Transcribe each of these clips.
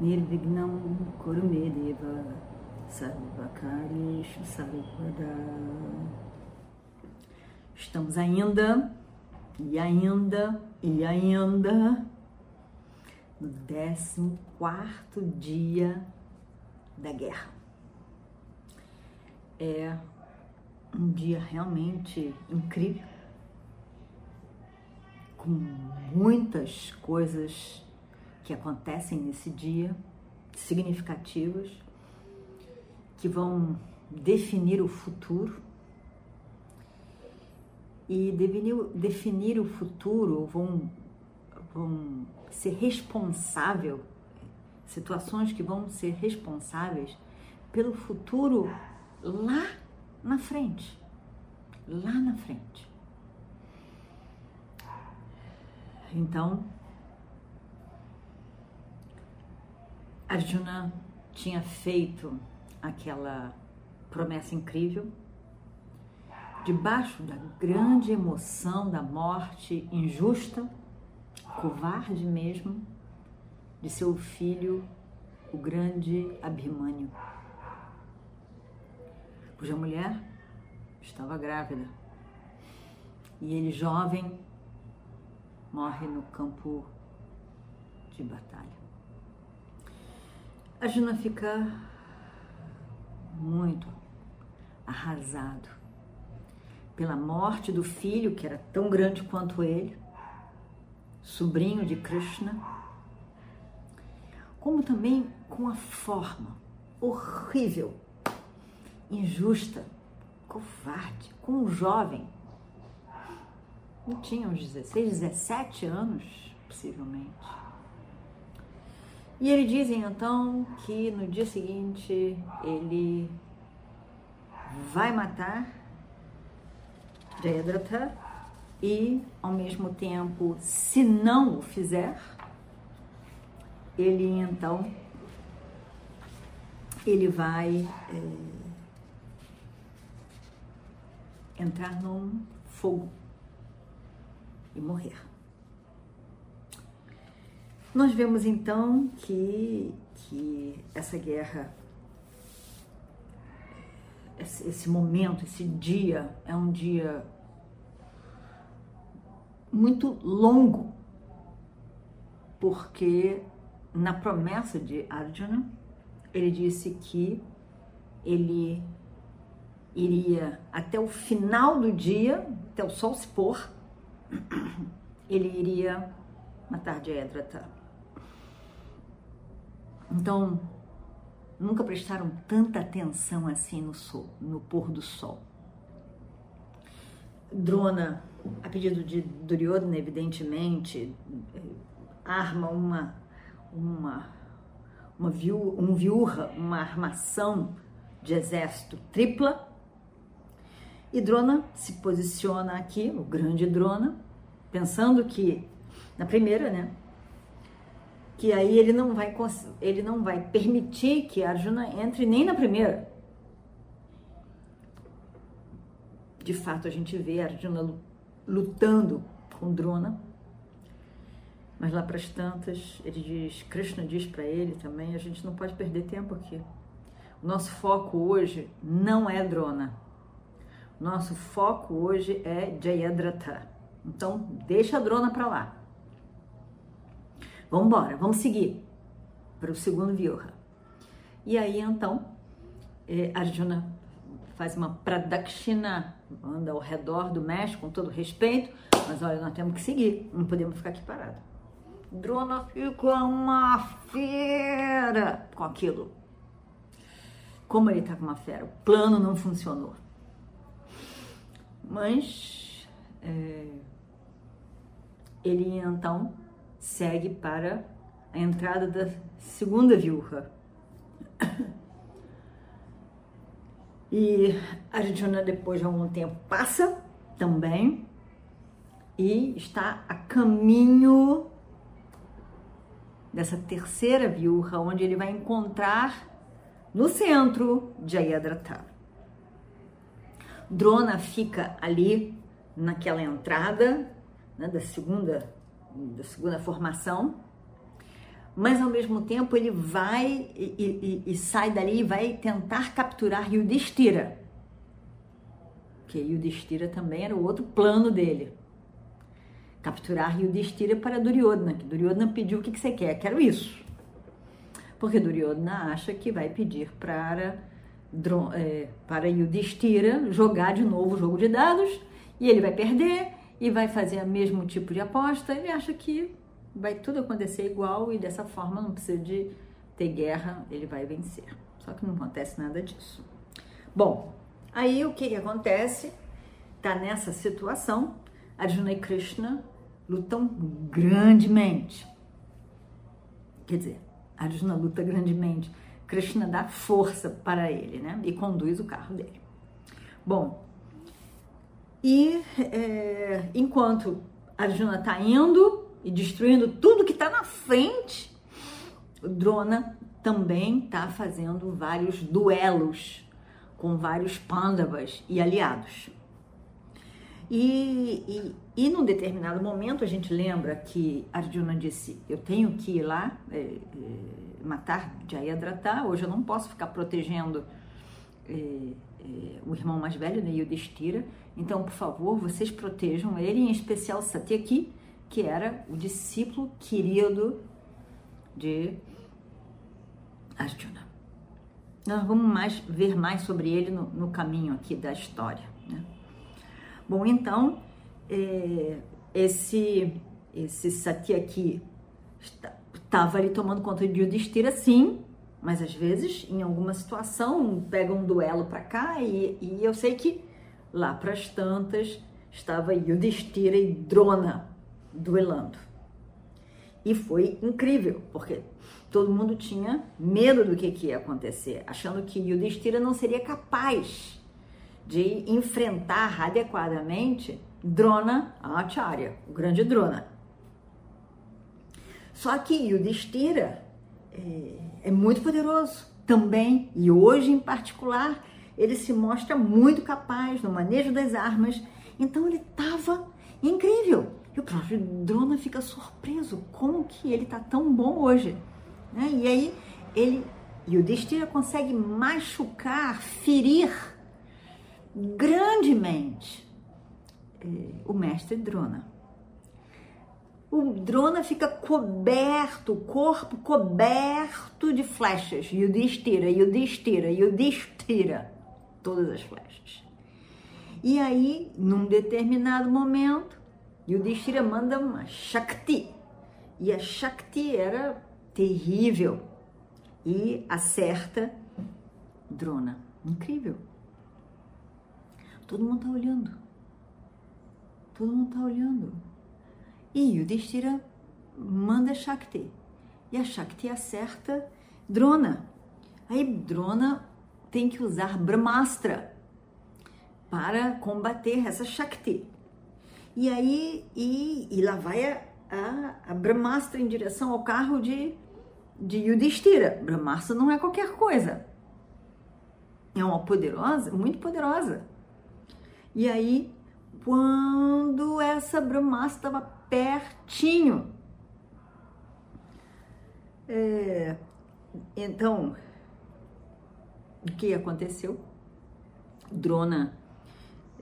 Nirvignam Kurumedeva Sarvakarishu Sarvada Estamos ainda e ainda e ainda no 14 quarto dia da guerra. É um dia realmente incrível, com muitas coisas que acontecem nesse dia, significativas, que vão definir o futuro. E definir, definir o futuro vão, vão ser responsável, situações que vão ser responsáveis pelo futuro lá na frente. Lá na frente. Então, Arjuna tinha feito aquela promessa incrível, debaixo da grande emoção da morte injusta, covarde mesmo, de seu filho, o grande Abhimanyu. Cuja mulher estava grávida e ele, jovem, morre no campo de batalha. Arjuna fica muito arrasado pela morte do filho, que era tão grande quanto ele, sobrinho de Krishna, como também com a forma horrível, injusta, covarde, com um jovem. Não tinha uns 16, 17 anos, possivelmente e eles dizem então que no dia seguinte ele vai matar Jayadratha e ao mesmo tempo, se não o fizer, ele então ele vai é, entrar num fogo e morrer. Nós vemos então que, que essa guerra, esse, momento, esse dia, é um dia muito longo, porque na promessa de Arjuna, ele disse que ele iria até o final do dia, até o sol se pôr, ele iria matar Jayadratha. Então, nunca prestaram tanta atenção assim no sol, no pôr do sol. Drona, a pedido de Duryodhana, evidentemente, arma uma uma uma viu, um viurra, uma armação de exército tripla. E Drona se posiciona aqui, o grande Drona, pensando que na primeira, né, que aí ele não vai ele não vai permitir que Arjuna entre nem na primeira. De fato, a gente vê Arjuna lutando com Drona. Mas lá para as tantas, ele diz, Krishna diz para ele também, a gente não pode perder tempo aqui. O nosso foco hoje não é Drona. Nosso foco hoje é Jayadratha. Então, deixa a Drona para lá. Vamos embora, vamos seguir para o segundo Vyuha. E aí então, eh, Arjuna faz uma pradakshina, anda ao redor do mestre com todo respeito, mas olha, nós temos que seguir, não podemos ficar aqui parados. Drona fica uma fera com aquilo. Como ele tá com uma fera, o plano não funcionou. Mas é, ele então segue para a entrada da segunda viúva. E Arjuna, depois de algum tempo, passa também e está a caminho dessa terceira viúva, onde ele vai encontrar no centro Jayadratha. Drona fica ali naquela entrada né, da segunda da segunda formação, mas ao mesmo tempo ele vai e, e, e sai dali e vai tentar capturar Yudhishthira, que Yudhishthira também era o outro plano dele. Capturar Yudhishthira para Duryodhana, que Duryodhana pediu o que, que você quer, quero isso. Porque Duryodhana acha que vai pedir para, é, para Yudhishthira jogar de novo o jogo de dados e ele vai perder e vai fazer o mesmo tipo de aposta. Ele acha que vai tudo acontecer igual e dessa forma não precisa de ter guerra, ele vai vencer. Só que não acontece nada disso. Bom, aí o que, que acontece? Tá nessa situação, Arjuna e Krishna lutam grandemente. Quer dizer, Arjuna luta grandemente. Krishna dá força para ele, né? E conduz o carro dele. Bom, e é, enquanto Arjuna está indo e destruindo tudo que está na frente, Drona também está fazendo vários duelos com vários Pandavas e aliados. E, e, e num determinado momento a gente lembra que Arjuna disse: Eu tenho que ir lá é, é, matar Jayadratha, hoje eu não posso ficar protegendo é o irmão mais velho, né, Yudhishthira, então por favor vocês protejam ele, em especial Satyaki, que era o discípulo querido de Arjuna. Nós vamos mais, ver mais sobre ele no, no caminho aqui da história. Né? Bom, então, é, esse, esse Satyaki estava ali tomando conta de Yudhishthira, sim, mas às vezes, em alguma situação, pega um duelo para cá e, e eu sei que lá para as tantas estava Yudhishthira e Drona duelando. E foi incrível, porque todo mundo tinha medo do que, que ia acontecer, achando que Yudhishthira não seria capaz de enfrentar adequadamente Drona Acharya, o grande Drona. Só que Yudhishthira é, é muito poderoso também, e hoje em particular, ele se mostra muito capaz no manejo das armas. Então ele estava incrível. E o próprio Drona fica surpreso como que ele está tão bom hoje. Né? E aí ele, Yudhishthira consegue machucar, ferir grandemente eh, o mestre Drona. O Drona fica coberto, o corpo coberto de flechas. Yudhishthira, Yudhishthira, Yudhishthira. Todas as flechas. E aí, num determinado momento, Yudhishthira manda uma Shakti. E a Shakti era terrível. E acerta Drona. Incrível. Todo mundo está olhando. Todo mundo está olhando. E o Destira manda Shakti. E a Shakti acerta Drona. Aí Drona tem que usar Brahmastra para combater essa Shakti. E aí, e, e lá vai a, a, a Brahmastra em direção ao carro de, de Yudhishthira. Brahmastra não é qualquer coisa. É uma poderosa, muito poderosa. E aí, quando essa bromassa estava pertinho, é, então, o que aconteceu? Drona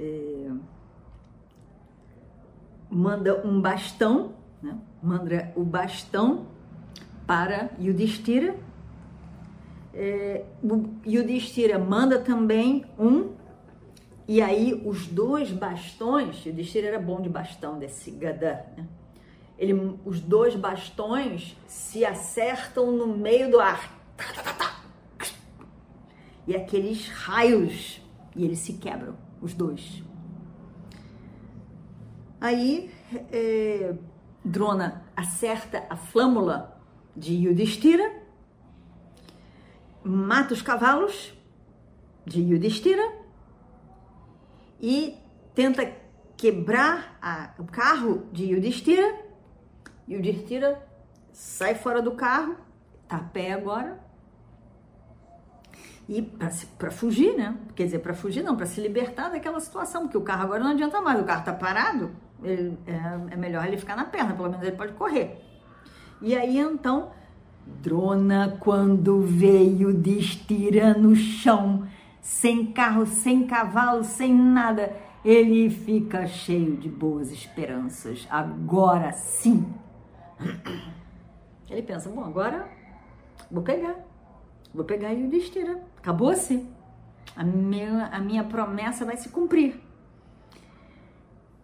é, manda um bastão, né? manda o bastão para Yudhishthira. É, Yudhishthira manda também um e aí os dois bastões, o Destira era bom de bastão desse Gadã, né? Ele, os dois bastões se acertam no meio do ar. E aqueles raios, e eles se quebram, os dois. Aí é, Drona acerta a flâmula de Yudhishthira, mata os cavalos de Yudhishthira e tenta quebrar a, o carro de Yudhishthira. Yudhishthira sai fora do carro, tá a pé agora. E para fugir, né? Quer dizer, para fugir não, para se libertar daquela situação, porque o carro agora não adianta mais, o carro tá parado, ele, é, é melhor ele ficar na perna, pelo menos ele pode correr. E aí então, Drona, quando veio de estira no chão, sem carro, sem cavalo, sem nada, ele fica cheio de boas esperanças. Agora sim. Ele pensa: bom, agora vou pegar. Vou pegar e o destira. Acabou-se. A minha, a minha promessa vai se cumprir.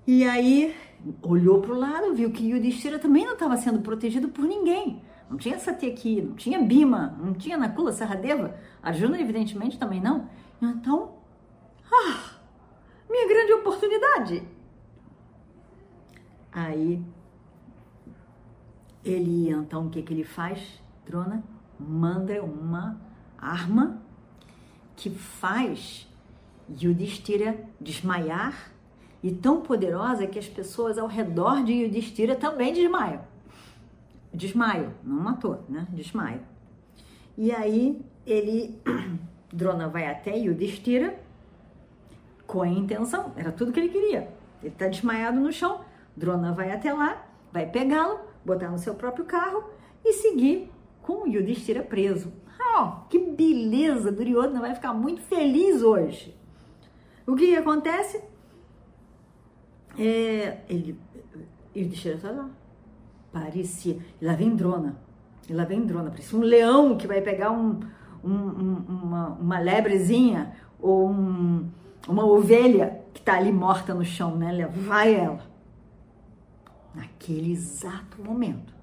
E aí olhou para o lado, viu que Yudhishthira também não estava sendo protegido por ninguém. Não tinha Satyaki, não tinha Bima, não tinha Nakula, Saradeva. Arjuna, evidentemente, também não. Então, ah, minha grande oportunidade. Aí, ele, então, o que, que ele faz, Drona? Manda uma arma que faz Yudhishthira desmaiar e tão poderosa que as pessoas ao redor de Yudhishthira também desmaiam. Desmaio, não matou, né? Desmaio. E aí ele, Drona vai até Yudhishthira com a intenção, era tudo que ele queria. Ele está desmaiado no chão, Drona vai até lá, vai pegá-lo, botar no seu próprio carro e seguir com Yudhishthira preso. Oh, que beleza! Duryodhana vai ficar muito feliz hoje. O que acontece? É, ele, Yudhishthira está lá. Parecia. E lá vem drona. E lá vem drona. Parecia um leão que vai pegar um, um, um, uma, uma lebrezinha ou uma ovelha que está ali morta no chão, né? Vai ela. Naquele exato momento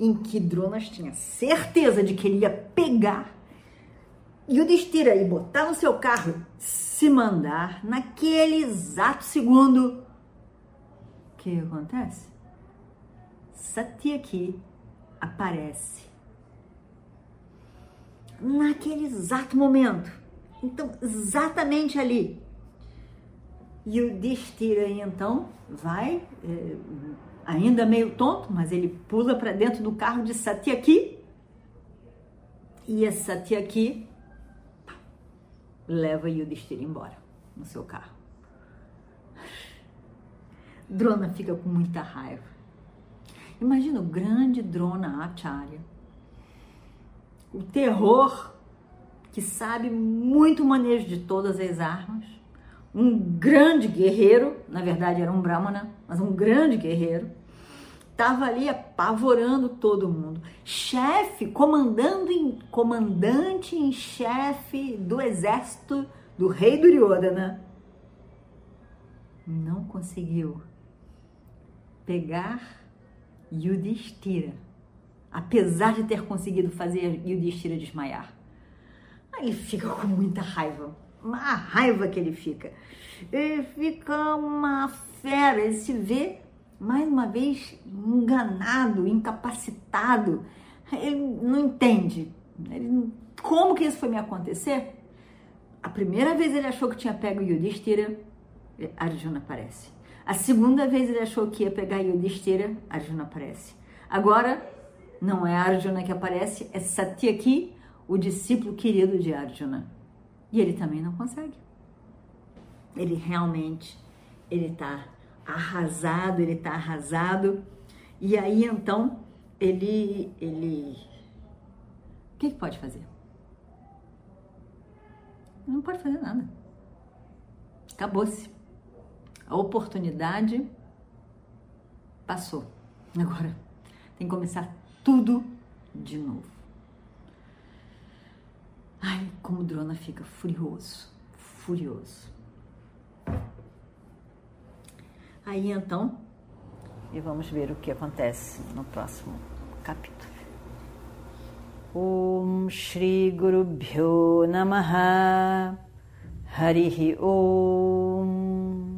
em que Dronas tinha certeza de que ele ia pegar e o Destira e botar no seu carro, se mandar, naquele exato segundo, que acontece? Satyaki aparece. Naquele exato momento. Então, exatamente ali. E o Destira então vai, é, ainda meio tonto, mas ele pula para dentro do carro de Satyaki. E a Satyaki leva Yudhishthira embora no seu carro. Drona fica com muita raiva. Imagina o grande Drona Acharya. O terror que sabe muito manejo de todas as armas. Um grande guerreiro, na verdade era um Brahmana, mas um grande guerreiro. Estava ali apavorando todo mundo. Chefe, comandando em, comandante em chefe do exército do rei Duryodhana. Não conseguiu pegar Yudhishthira, apesar de ter conseguido fazer Yudhishthira desmaiar. Aí ele fica com muita raiva, uma raiva que ele fica. Ele fica uma fera, ele se vê mais uma vez enganado, incapacitado. Ele não entende. Ele, como que isso foi me acontecer? A primeira vez ele achou que tinha pego Yudhishthira, Arjuna aparece. A segunda vez ele achou que ia pegar Yudhishthira, Arjuna aparece. Agora, não é Arjuna que aparece, é Satyaki, o discípulo querido de Arjuna. E ele também não consegue. Ele realmente, ele está arrasado, ele está arrasado. E aí então ele ele o que, que pode fazer? Não pode fazer nada. Acabou-se. A oportunidade passou. Agora tem que começar tudo de novo. Ai, como o Drona fica furioso, furioso. Aí então, e vamos ver o que acontece no próximo capítulo. Om Shri Guru Bhyo Namaha Harihi Om